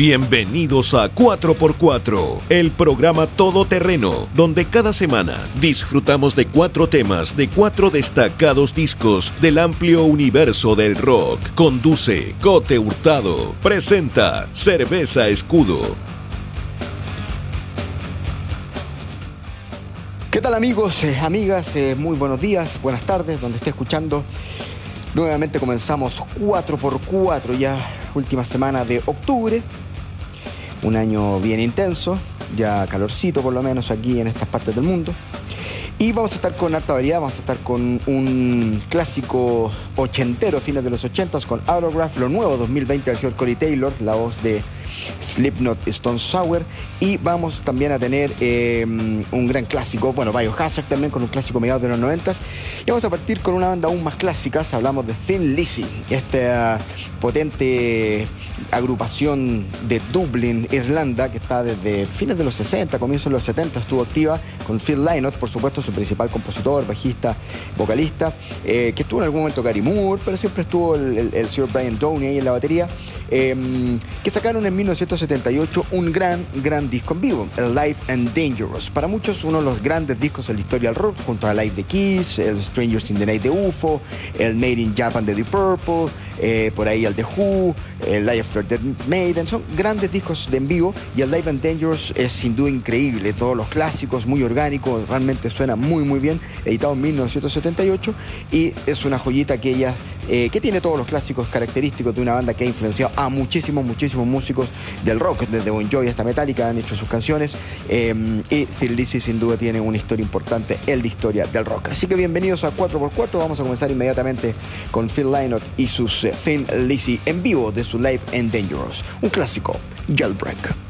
Bienvenidos a 4x4, el programa todoterreno, donde cada semana disfrutamos de cuatro temas de cuatro destacados discos del amplio universo del rock. Conduce Cote Hurtado. Presenta Cerveza Escudo. ¿Qué tal amigos, eh, amigas? Eh, muy buenos días, buenas tardes, donde esté escuchando. Nuevamente comenzamos 4x4 ya, última semana de octubre un año bien intenso, ya calorcito por lo menos aquí en estas partes del mundo. Y vamos a estar con alta variedad, vamos a estar con un clásico ochentero, fines de los ochentas, con Autograph, lo nuevo 2020 del señor Corey Taylor, la voz de Slipknot Stone Sour. Y vamos también a tener em, un gran clásico, bueno, Biohazard también con un clásico mediados de los 90 Y vamos a partir con una banda aún más clásica, hablamos de Thin Lizzy, esta potente agrupación de Dublin, Irlanda, que está desde fines de los 60, comienzos de los 70, estuvo activa con Phil Lynott, por supuesto, su principal compositor, bajista, vocalista, eh, que estuvo en algún momento Gary Moore, pero siempre estuvo el, el, señor Brian Downey ahí en la batería, em, que sacaron en 1978 un gran, gran disco en vivo, el Live and Dangerous. Para muchos, uno de los grandes discos en la historia del rock, junto a Live the Kiss, el Strangers in the Night de UFO, el Made in Japan de The Purple, eh, por ahí el The Who, el Live After Dead Maiden, son grandes discos de en vivo y el Live and Dangerous es sin duda increíble, todos los clásicos, muy orgánico, realmente suena muy muy bien, editado en 1978 y es una joyita que ella, eh, que tiene todos los clásicos característicos de una banda que ha influenciado a muchísimos, muchísimos músicos del rock, desde Bon Jovi hasta Metallica han hecho sus canciones eh, y Phil Lizzy sin duda tiene una historia importante en la historia del rock. Así que bienvenidos a 4x4, vamos a comenzar inmediatamente con Phil Lynott y sus Thin Lizzy en vivo de su Life and Dangerous, un clásico, Jailbreak.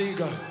siga.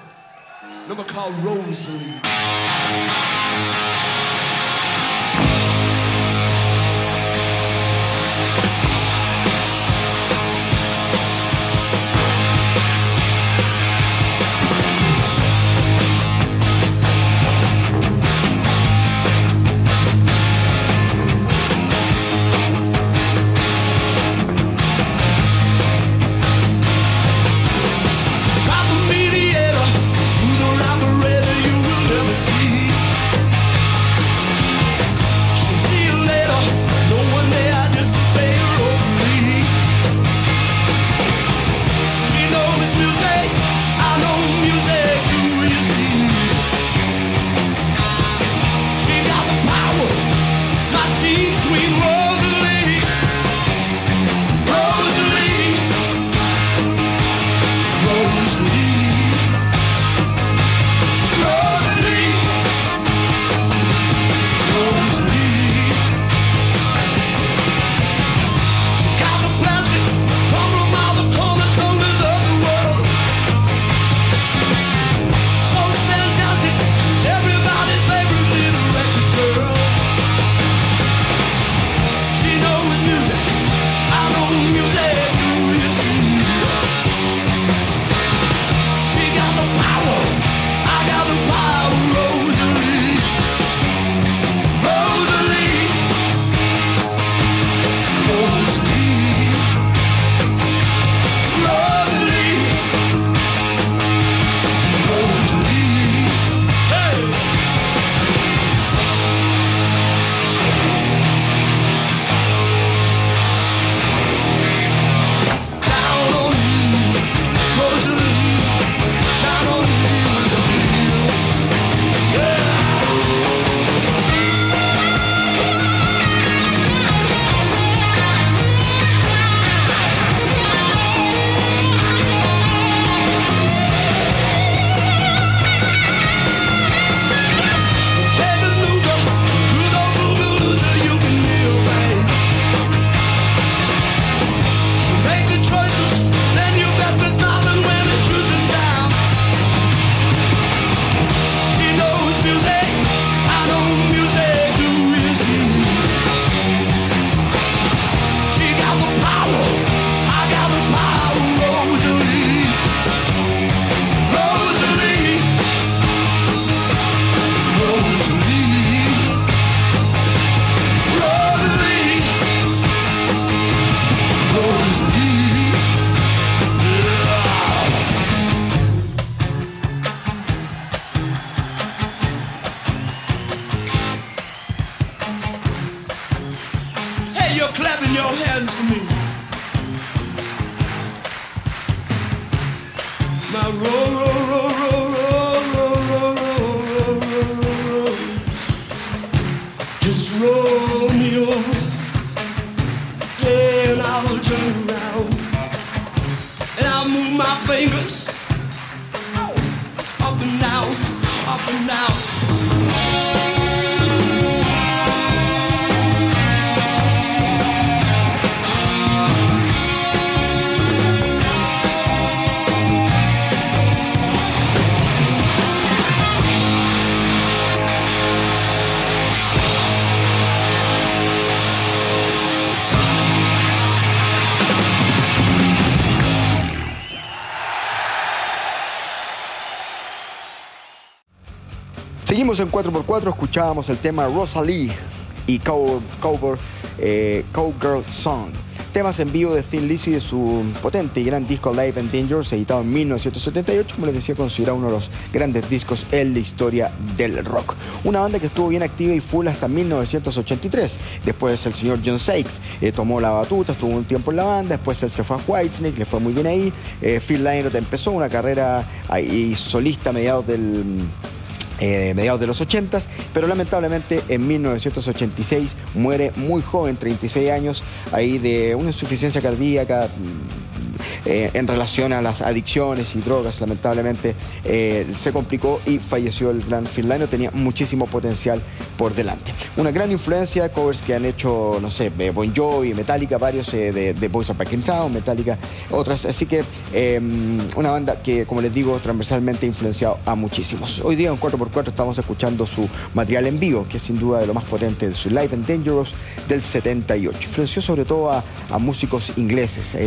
En 4x4, escuchábamos el tema Rosalie y Cow- eh, Cowgirl Song. Temas en vivo de Thin Lizzy de su potente y gran disco Live and Dangerous, editado en 1978, como les decía, considerado uno de los grandes discos en la historia del rock. Una banda que estuvo bien activa y full hasta 1983. Después el señor John Sykes eh, tomó la batuta, estuvo un tiempo en la banda, después él se fue a Whitesnake, le fue muy bien ahí. Eh, Phil Lynott empezó una carrera ahí solista a mediados del eh, mediados de los 80, pero lamentablemente en 1986 muere muy joven, 36 años, ahí de una insuficiencia cardíaca mm, eh, en relación a las adicciones y drogas, lamentablemente eh, se complicó y falleció el gran Lynott, tenía muchísimo potencial por delante. Una gran influencia covers que han hecho, no sé, eh, Bon Jovi, Metallica, varios eh, de, de Boys of Back in Town, Metallica, otras, así que eh, una banda que, como les digo, transversalmente ha influenciado a muchísimos. Hoy día en 4x4 estamos escuchando su material en vivo, que es sin duda de lo más potente de su Live and Dangerous del 78. Influenció sobre todo a, a músicos ingleses,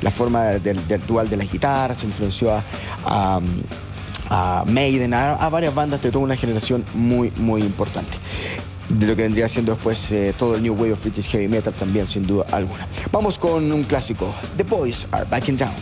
la forma del, dual de las guitarras, influenció a- Maiden, a, a varias bandas de toda una generación muy, muy importante. De lo que vendría siendo después eh, todo el New Wave of British Heavy Metal también, sin duda alguna. Vamos con un clásico, The Boys Are Back in Town.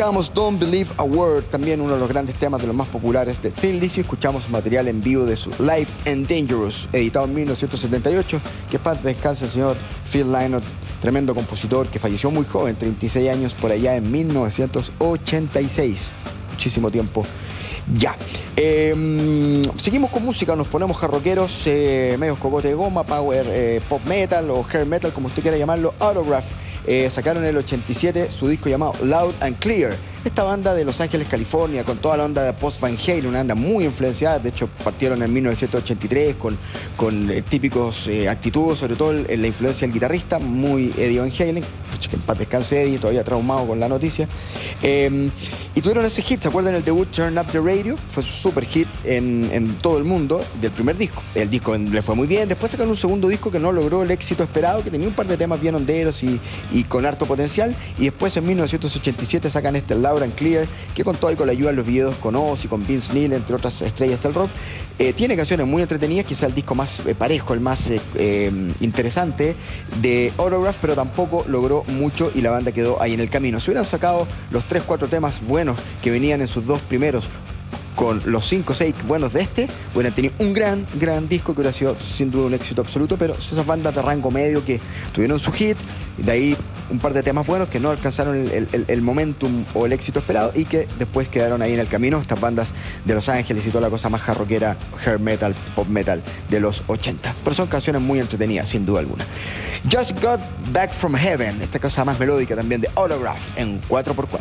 Escuchábamos Don't Believe a Word, también uno de los grandes temas de los más populares de Thin Lizzy. Escuchamos material en vivo de su Life and Dangerous, editado en 1978. Que paz descanse el señor Phil Lynott, tremendo compositor que falleció muy joven, 36 años por allá en 1986. Muchísimo tiempo ya. Eh, seguimos con música, nos ponemos jarroqueros, eh, medios cocote de goma, power eh, pop metal o hair metal, como usted quiera llamarlo, Autograph. Eh, sacaron en el 87 su disco llamado Loud and Clear. Esta banda de Los Ángeles, California, con toda la onda de Post Van Halen, una banda muy influenciada, de hecho partieron en 1983 con, con eh, típicos eh, actitudes, sobre todo en la influencia del guitarrista, muy Eddie Van Halen, que en paz descanse Eddie, todavía traumado con la noticia. Eh, y tuvieron ese hit, ¿se acuerdan el debut Turn Up the Radio? Fue su super hit en, en todo el mundo del primer disco. El disco le fue muy bien, después sacaron un segundo disco que no logró el éxito esperado, que tenía un par de temas bien honderos y, y con harto potencial, y después en 1987 sacan este Loud and Clear, que con todo y con la ayuda de los videos con Ozzy, con Vince Neil, entre otras estrellas del rock, eh, tiene canciones muy entretenidas, quizá el disco más eh, parejo, el más eh, interesante de Autograph, pero tampoco logró mucho y la banda quedó ahí en el camino. Si hubieran sacado los 3-4 temas buenos que venían en sus dos primeros con los 5 o 6 buenos de este, hubieran tenido un gran, gran disco que hubiera sido sin duda un éxito absoluto, pero esas bandas de rango medio que tuvieron su hit, y de ahí un par de temas buenos que no alcanzaron el, el- momentum o el éxito esperado y que después quedaron ahí en el camino, estas bandas de Los Ángeles y toda la cosa más jarroquera, hair metal, pop metal de los 80. Pero son canciones muy entretenidas, sin duda alguna. Just Got Back From Heaven, esta cosa más melódica también de Autograph en 4x4.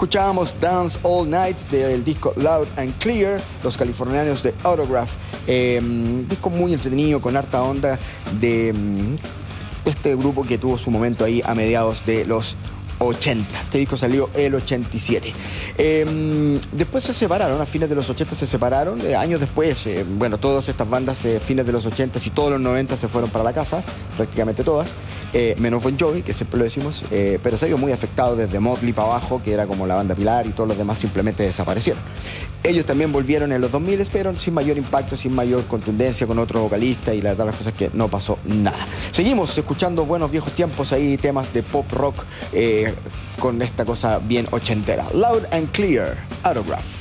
Escuchábamos Dance All Night del disco Loud and Clear, los californianos de Autograph. Eh, disco muy entretenido, con harta onda de mm, este grupo que tuvo su momento ahí a mediados de los 80. Este disco salió el 87. Eh, después se separaron, a fines de los 80 se separaron. Eh, años después, eh, bueno, todas estas bandas, eh, fines de los 80 y todos los 90 se fueron para la casa, prácticamente todas. Menos Bon Jovi, que siempre lo decimos, pero se vio muy afectado desde Motley para abajo, que era como la banda pilar, y todos los demás simplemente desaparecieron. Ellos también volvieron en los 2000, pero sin mayor impacto, sin mayor contundencia, con otro vocalista, y la verdad las cosas que no pasó nada. Seguimos escuchando buenos viejos tiempos ahí, temas de pop rock, con esta cosa bien ochentera. Loud and Clear, Autograph.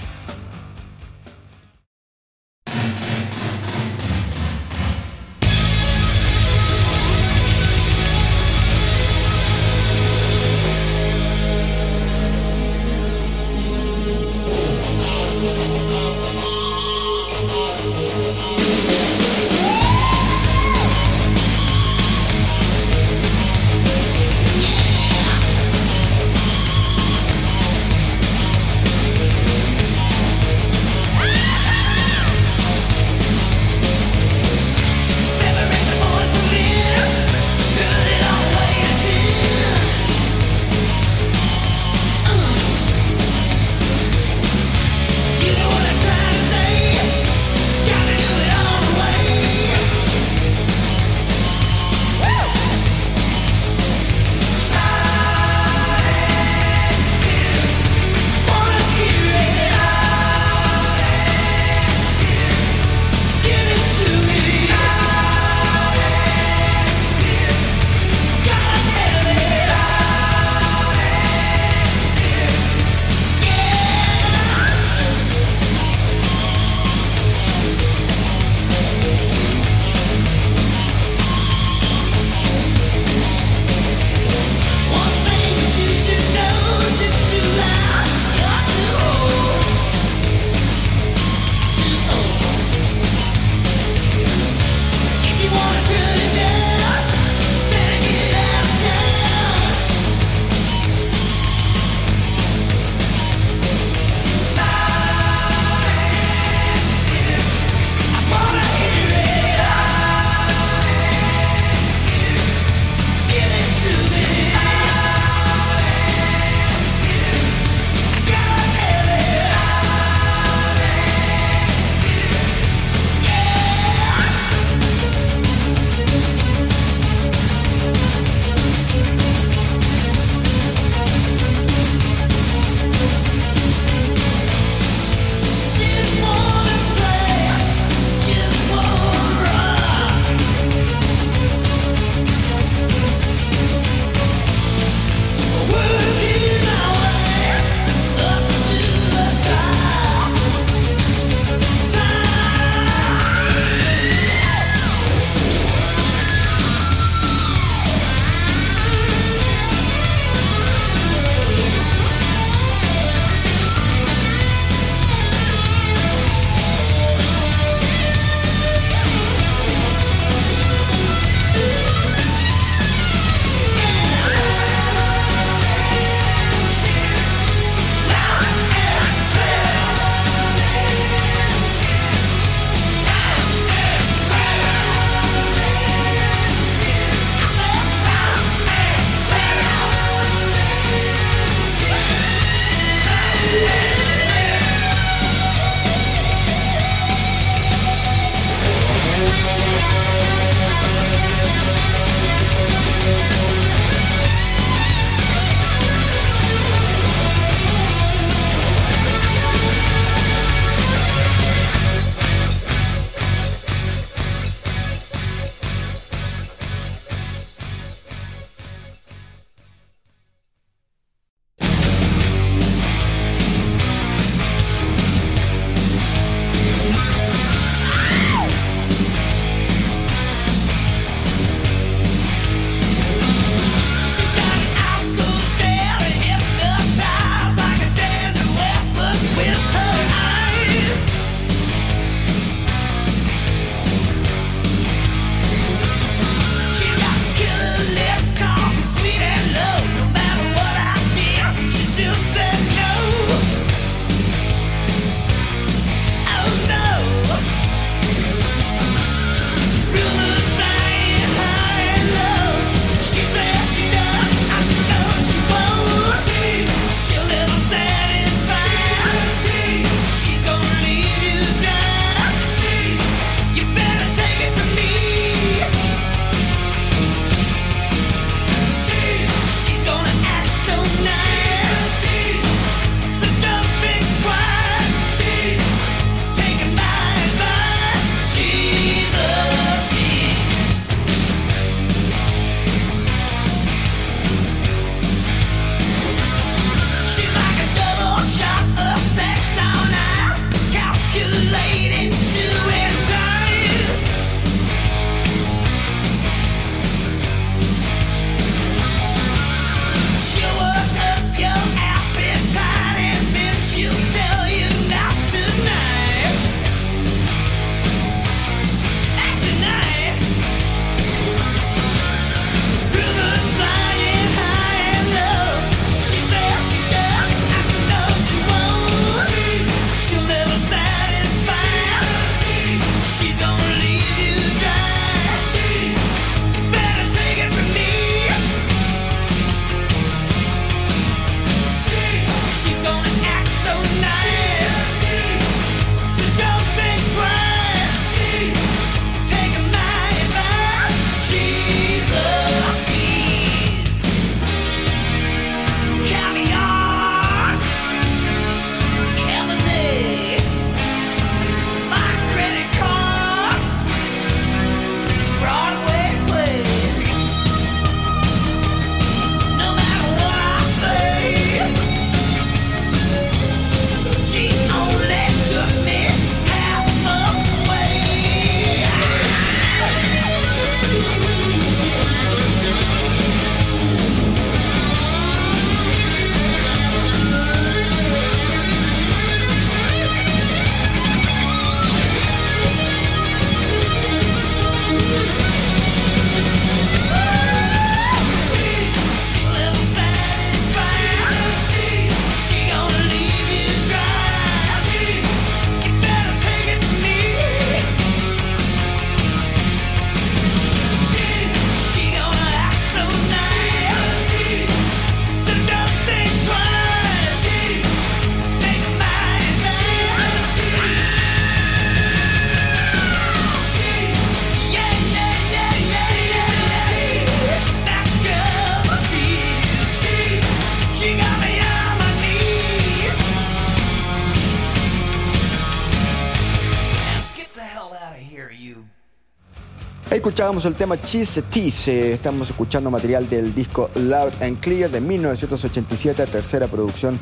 El tema Cheese Tease. Estamos escuchando material del disco Loud and Clear de 1987, tercera producción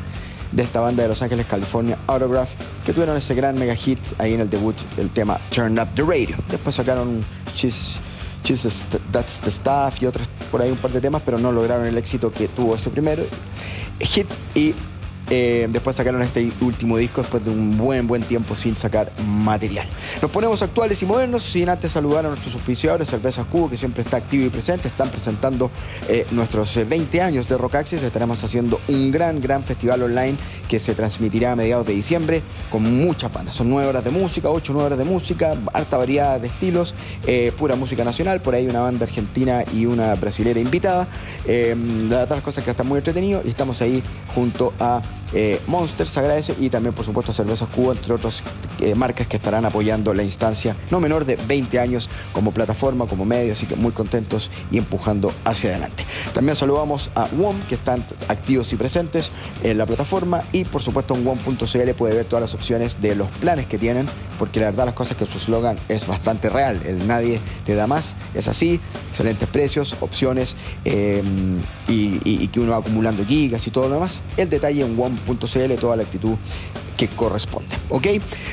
de esta banda de Los Ángeles, California, Autograph, que tuvieron ese gran mega hit ahí en el debut del tema Turn Up the Radio. Después sacaron Cheese, Cheese That's the Stuff y otros por ahí un par de temas, pero no lograron el éxito que tuvo ese primer hit y eh, después sacaron este último disco después de un buen, buen tiempo sin sacar material. Nos ponemos actuales y modernos, sin antes saludar a nuestros auspiciadores, Cervezas Cubo, que siempre está activo y presente. Están presentando eh, nuestros 20 años de Rock Access. Estaremos haciendo un gran, gran festival online que se transmitirá a mediados de diciembre con muchas bandas. Son 9 horas de música, 8 9 horas de música, harta variedad de estilos, eh, pura música nacional. Por ahí una banda argentina y una brasilera invitada. Eh, de otras cosas que están muy entretenidos y estamos ahí junto a eh, Monster se agradece y también por supuesto Cervezas Cuba, entre otras eh, marcas que estarán apoyando la instancia no menor de 20 años como plataforma, como medio, así que muy contentos y empujando hacia adelante. También saludamos a WOM que están activos y presentes en la plataforma y por supuesto en WOM.cl puede ver todas las opciones de los planes que tienen porque la verdad las cosas que su eslogan es bastante real, el nadie te da más, es así, excelentes precios, opciones eh, y, que uno va acumulando gigas y todo lo demás. El detalle en WOM.cl, toda la actitud que corresponde. ¿Ok?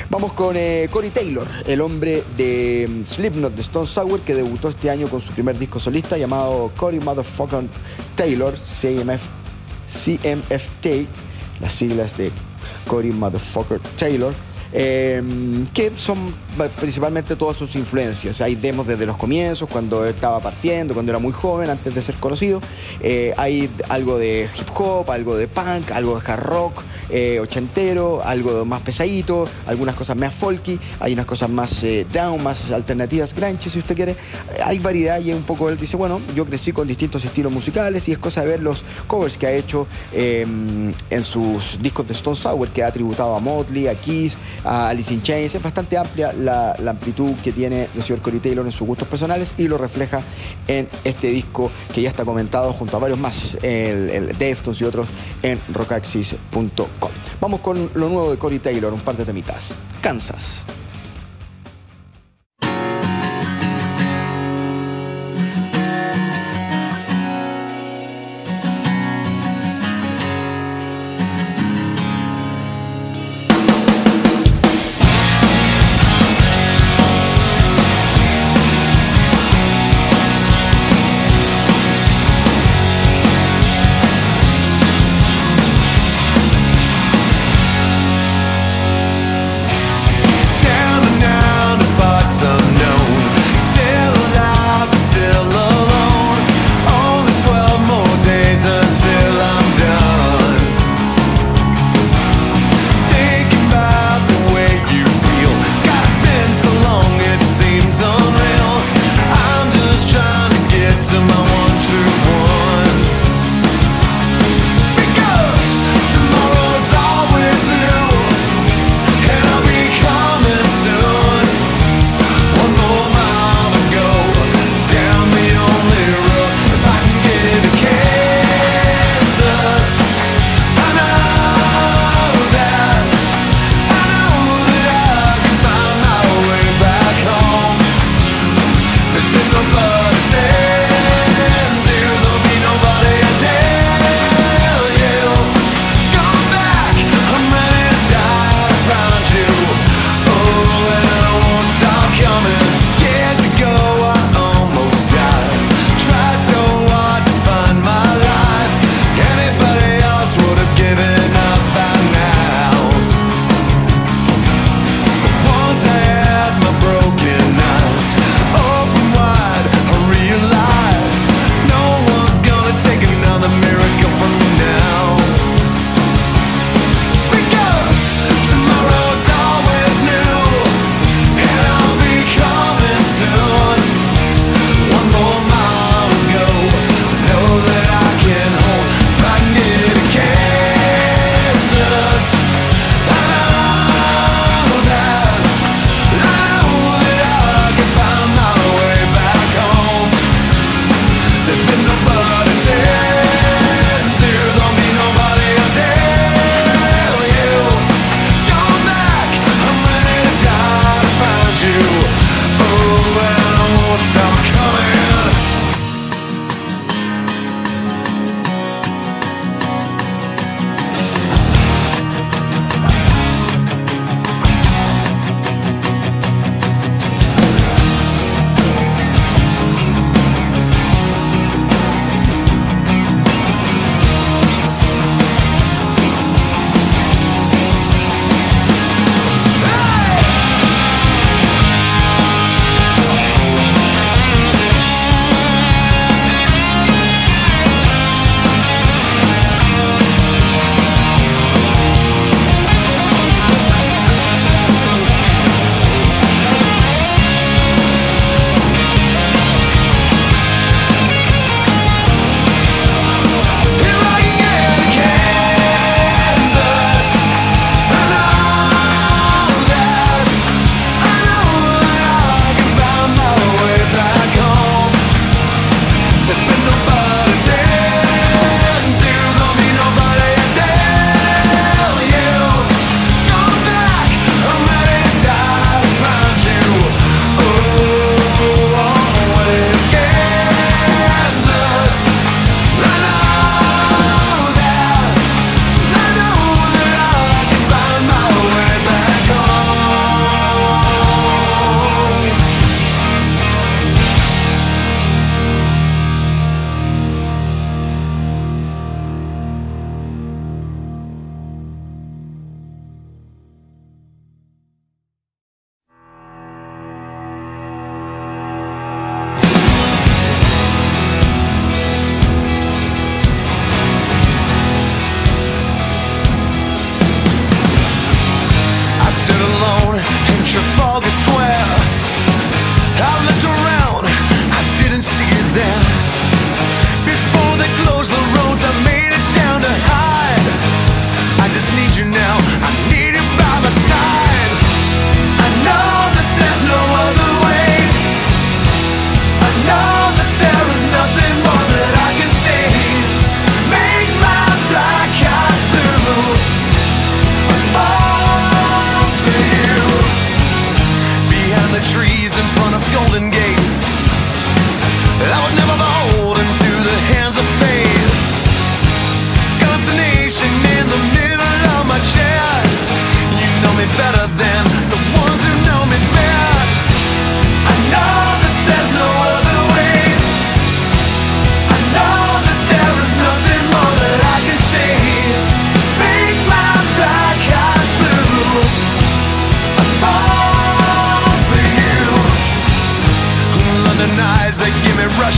Vamos con eh, Corey Taylor, el hombre de mm, Slipknot de Stone Sour que debutó este año con su primer disco solista llamado Corey Motherfucking Taylor, CMF, CMFT, las siglas de Corey Motherfucker Taylor. Eh, que son eh, principalmente todas sus influencias. Hay demos desde los comienzos, cuando estaba partiendo, cuando era muy joven, antes de ser conocido. Eh, hay algo de hip hop, algo de punk, algo de hard rock eh, ochentero, algo más pesadito, algunas cosas más folky, hay unas cosas más down, más alternativas, grunge, si usted quiere. Hay variedad y un poco él dice, bueno, yo crecí con distintos estilos musicales y es cosa de ver los covers que ha hecho eh, en sus discos de Stone Sour, que ha tributado a Motley, a Kiss, a Alice in Chains. Es bastante amplia la, amplitud que tiene el señor Corey Taylor en sus gustos personales y lo refleja en este disco que ya está comentado junto a varios más, el, el Deftones y otros en rockaxis.com. Vamos con lo nuevo de Corey Taylor, un par de temitas. Kansas.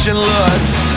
And looks.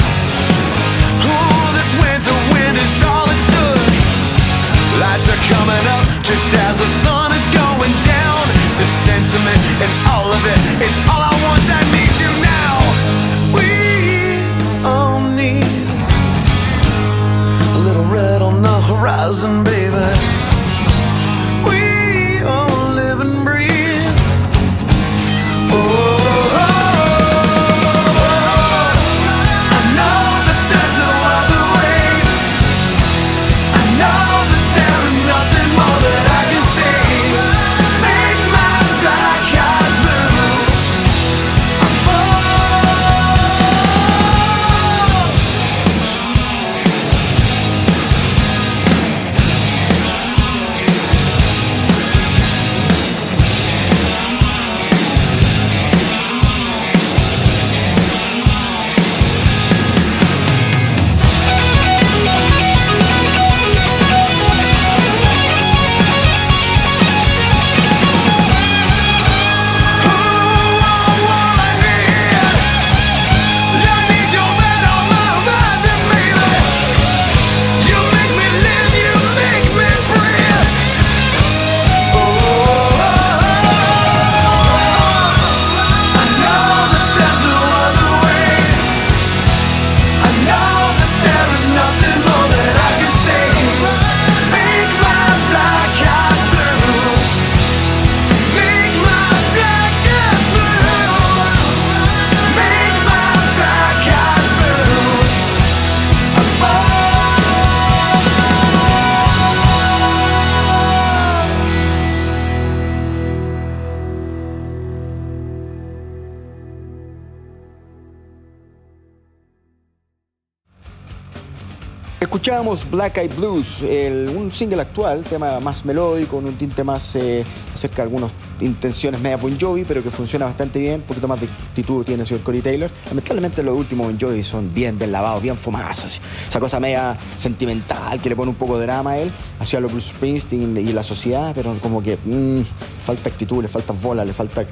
Escuchábamos Black Eyed Blues, un single actual, tema más melódico, con un tinte más eh, acerca de algunas intenciones media Bon Jovi, pero que funciona bastante bien, un poquito más de actitud tiene el señor Corey Taylor. Lamentablemente los últimos Bon Jovi son bien deslavados, bien fumados, esa cosa media sentimental que le pone un poco de drama a él, hacia los Bruce Springsteen y la sociedad, pero como que mm, falta actitud, le falta bola, le falta...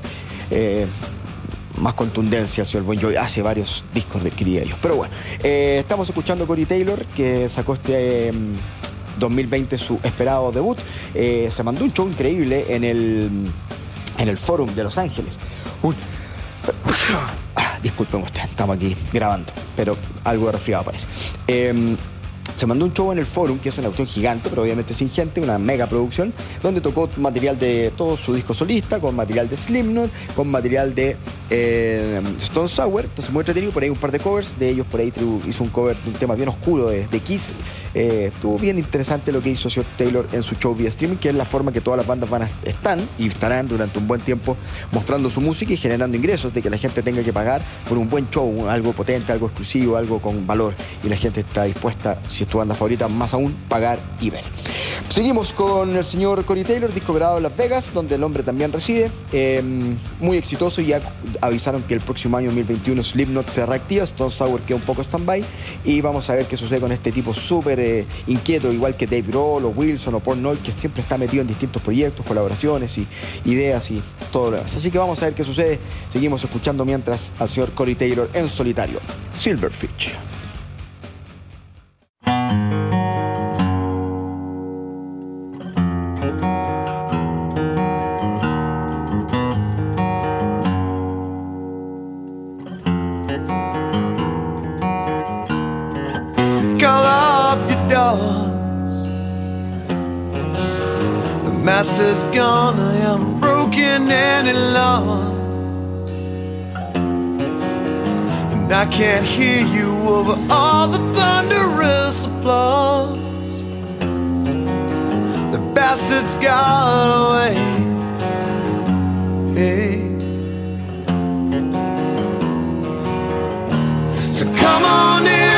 eh, más contundencia hacia el Bon Jovi. Hace varios discos de criollos. Pero bueno, eh, estamos escuchando a Corey Taylor, que sacó este eh, 2020 su esperado debut. Eh, se mandó un show increíble en el, en el Forum de Los Ángeles. Un- Ah, disculpen usted, estamos aquí grabando, pero algo de resfriado parece. Eh, se mandó un show en el Forum, que es una cuestión gigante, pero obviamente sin gente, una mega producción, donde tocó material de todo su disco solista, con material de Slipknot, con material de eh, Stone Sour, entonces muy entretenido, por ahí un par de covers, de ellos por ahí hizo un cover de un tema bien oscuro de, de Kiss, Eh, estuvo bien interesante lo que hizo Sr. Taylor en su show vía streaming, que es la forma que todas las bandas van a, están y estarán durante un buen tiempo mostrando su música y generando ingresos, de que la gente tenga que pagar por un buen show, algo potente, algo exclusivo, algo con valor, y la gente está dispuesta, si es tu banda favorita, más aún, pagar y ver. Seguimos con el señor Corey Taylor, disco grabado en Las Vegas, donde el hombre también reside, eh, muy exitoso, ya avisaron que el próximo año 2021 Slipknot se reactiva, Stone Sour queda un poco stand-by, y vamos a ver qué sucede con este tipo súper eh, inquieto, igual que Dave Grohl o Wilson o Paul Noy, que siempre está metido en distintos proyectos, colaboraciones y ideas y todo lo demás. Así que vamos a ver qué sucede. Seguimos escuchando mientras al señor Corey Taylor en solitario. Silverfish. past is gone. I am broken and in love. And I can't hear you over all the thunderous applause. The bastard's gone away. Hey. So come on in.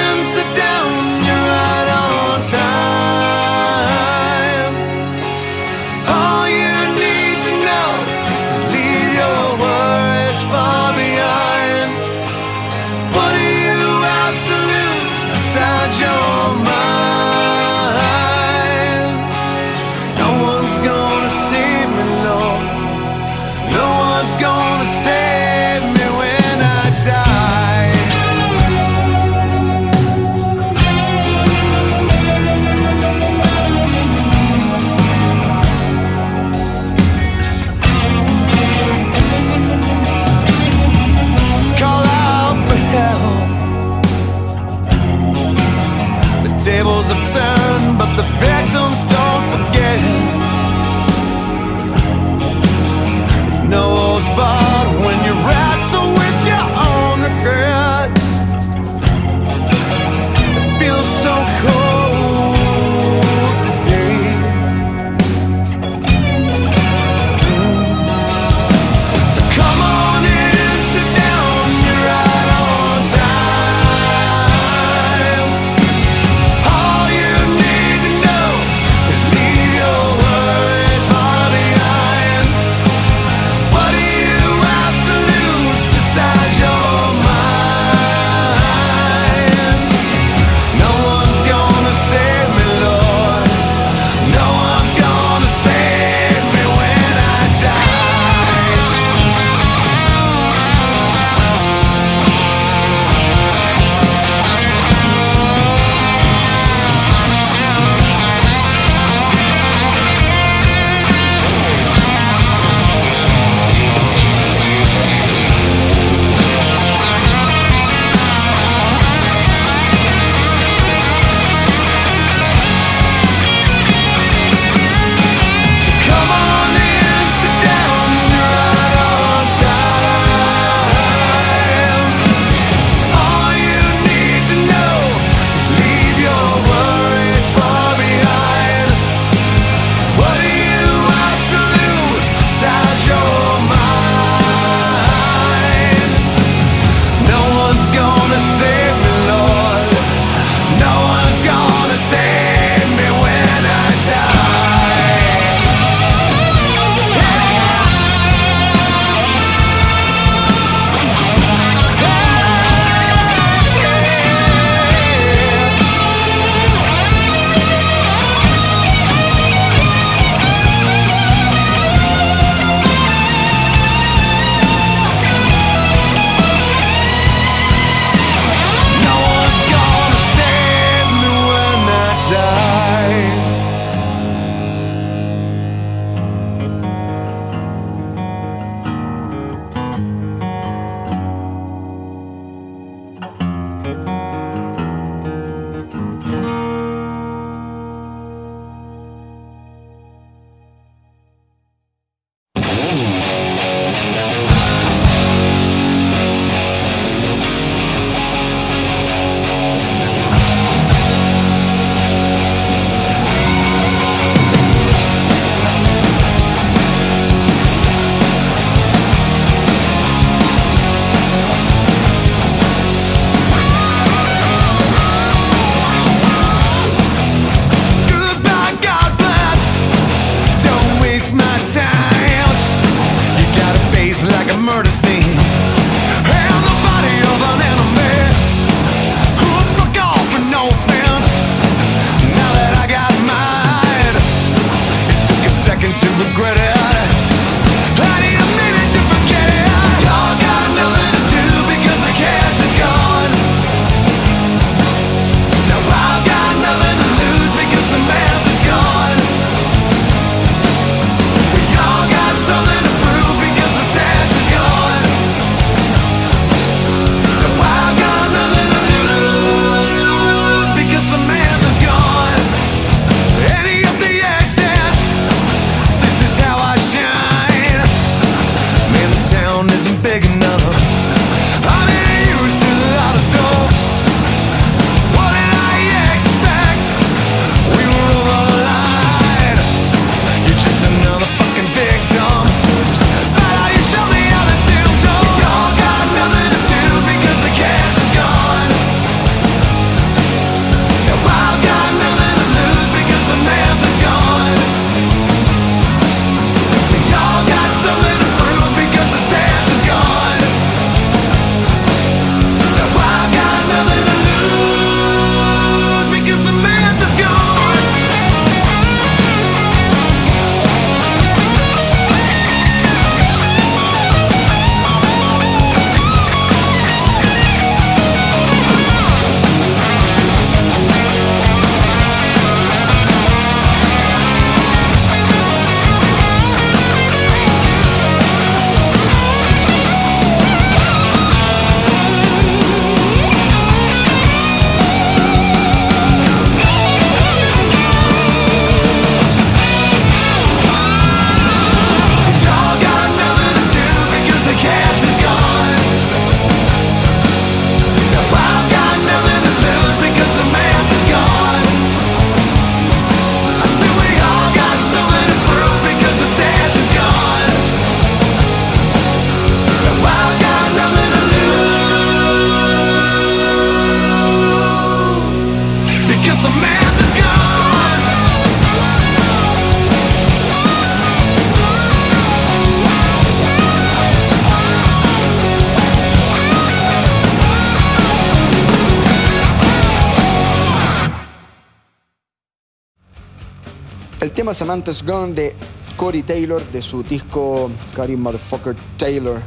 Tema Samantha's Gone de Corey Taylor de su disco Cory Motherfucker Taylor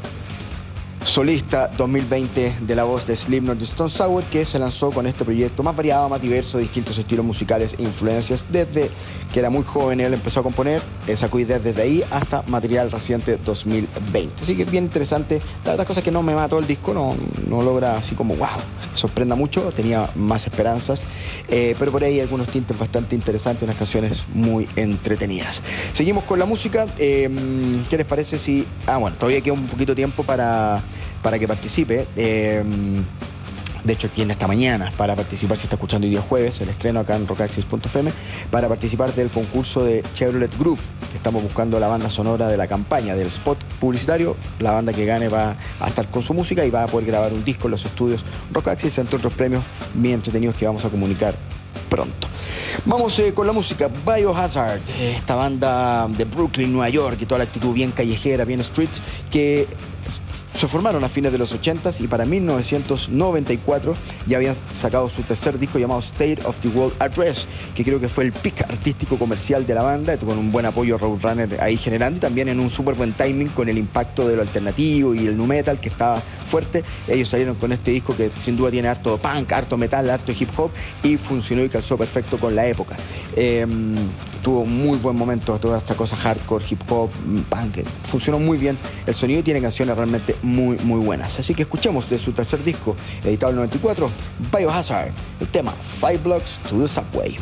solista 2020 de la voz de Slipknot de Stone Sour que se lanzó con este proyecto más variado, más diverso, distintos estilos musicales e influencias desde que era muy joven él empezó a componer, sacó ideas desde ahí hasta material reciente 2020. Así que es bien interesante, la verdad cosa que no me mató el disco, no, no logra así como wow, sorprenda mucho, tenía más esperanzas, eh, pero por ahí algunos tintes bastante interesantes, unas canciones muy entretenidas. Seguimos con la música, eh, ¿qué les parece si... Ah, bueno, todavía queda un poquito de tiempo para para que participe. Eh, de hecho, aquí en esta mañana, para participar, si está escuchando hoy día jueves, el estreno acá en rockaxis.fm, para participar del concurso de Chevrolet Groove, estamos buscando la banda sonora de la campaña, del spot publicitario. La banda que gane va a estar con su música y va a poder grabar un disco en los estudios Rockaxis, entre otros premios bien entretenidos que vamos a comunicar pronto. Vamos eh, con la música Biohazard, esta banda de Brooklyn, Nueva York, y toda la actitud bien callejera, bien street, que se formaron a fines de los 80s y para 1994 ya habían sacado su tercer disco llamado State of the World Address, que creo que fue el pick artístico comercial de la banda, con un buen apoyo Roadrunner ahí generando y también en un súper buen timing con el impacto de lo alternativo y el nu metal que estaba fuerte. Ellos salieron con este disco que sin duda tiene harto punk, harto metal, harto hip hop y funcionó y calzó perfecto con la época. Em, tuvo muy buen momento toda esta cosa hardcore, hip hop, punk, funcionó muy bien el sonido tiene canciones realmente muy, muy buenas. Así que escuchemos de su tercer disco, editado en el 94, Biohazard, el tema Five Blocks to the Subway.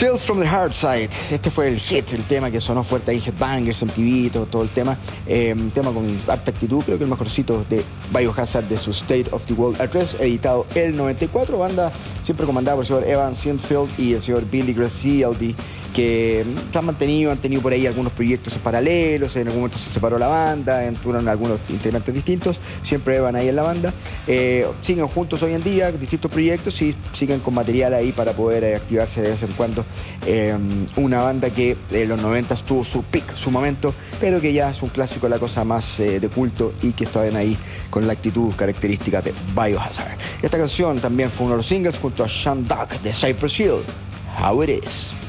Tales from the Hard Side. Este fue el hit, el tema que sonó fuerte ahí, Headbangers, MTV, todo, todo el tema. Eh, un tema con harta actitud, creo que el mejorcito de Biohazard de su State of the World Address, editado el 94. Banda siempre comandada por el señor Evan Sinfield y el señor Billy Gracialdi que han mantenido, han tenido por ahí algunos proyectos paralelos, en algún momento se separó la banda, entraron algunos integrantes distintos, siempre van ahí en la banda, eh, siguen juntos hoy en día, distintos proyectos y siguen con material ahí para poder eh, activarse de vez en cuando. Eh, una banda que en los 90 tuvo su pick, su momento, pero que ya es un clásico, la cosa más de culto y que estaban ahí con la actitud característica de Biohazard. Esta canción también fue uno de los singles junto a Sean Duck de Cypress Hill. How it is.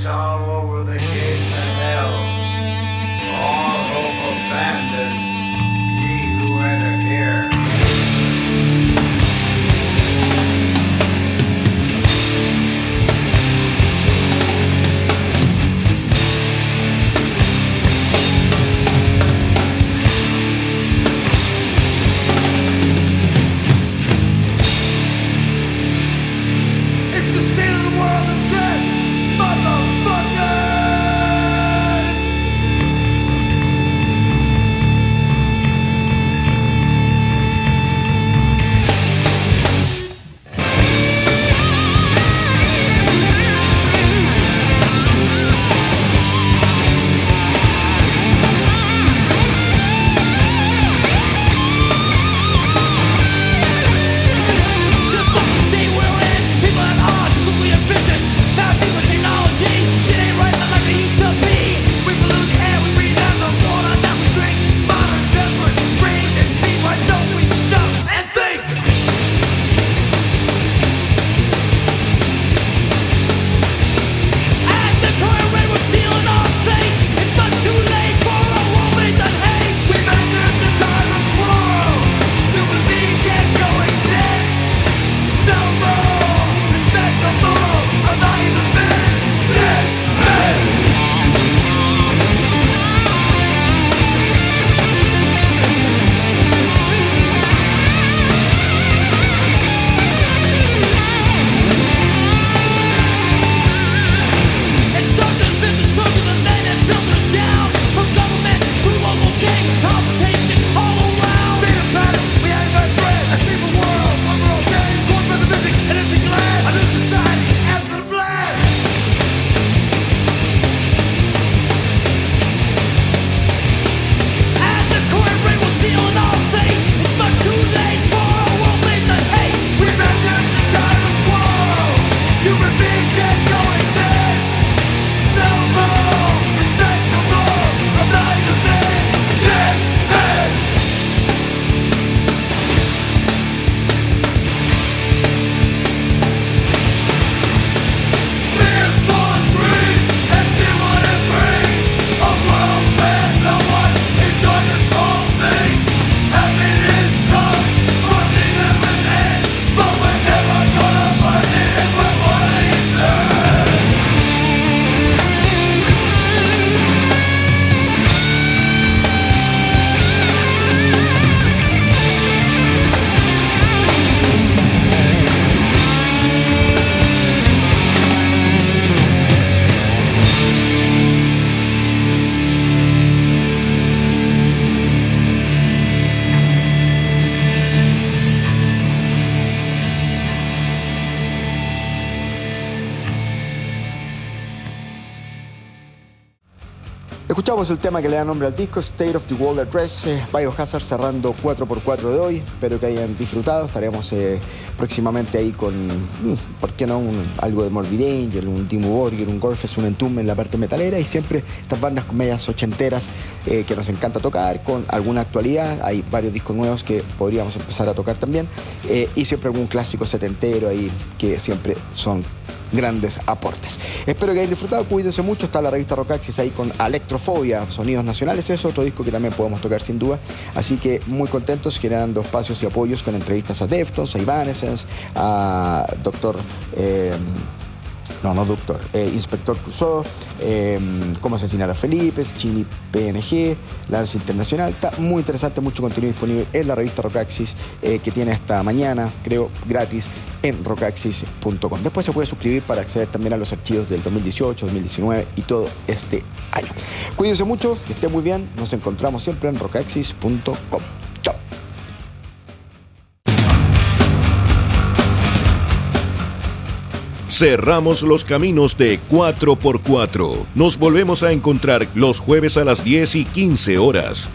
So. Escuchamos el tema que le da nombre al disco, State of the World Address, eh, Biohazard cerrando 4x4 de hoy. Espero que hayan disfrutado. Estaremos eh, próximamente ahí con, mm, ¿por qué no? Un- algo de Morbid Angel, un Timo Borgir, un Gorfes, un Entomb en la parte metalera y siempre estas bandas con medias ochenteras eh, que nos encanta tocar, con alguna actualidad. Hay varios discos nuevos que podríamos empezar a tocar también eh, y siempre algún clásico setentero ahí que siempre son grandes aportes. Espero que hayan disfrutado, cuídense mucho, está la revista Rockaxis ahí con Electrofobia, Sonidos Nacionales, es otro disco que también podemos tocar sin duda, así que muy contentos generando espacios y apoyos con entrevistas a Deftones, a Evanescence, a Doctor... eh, no, no doctor. Eh, Inspector Crusoe, eh, Cómo asesinar a Felipe, Chini PNG, Lance Internacional. Está muy interesante, mucho contenido disponible en la revista Rockaxis, eh, que tiene hasta mañana, creo, gratis en rockaxis.com. Después se puede suscribir para acceder también a los archivos del 2018, 2019 y todo este año. Cuídense mucho, que estén muy bien. Nos encontramos siempre en rockaxis.com. Chao. Cerramos los caminos de 4x4. Nos volvemos a encontrar los jueves a las 10 y 15 horas.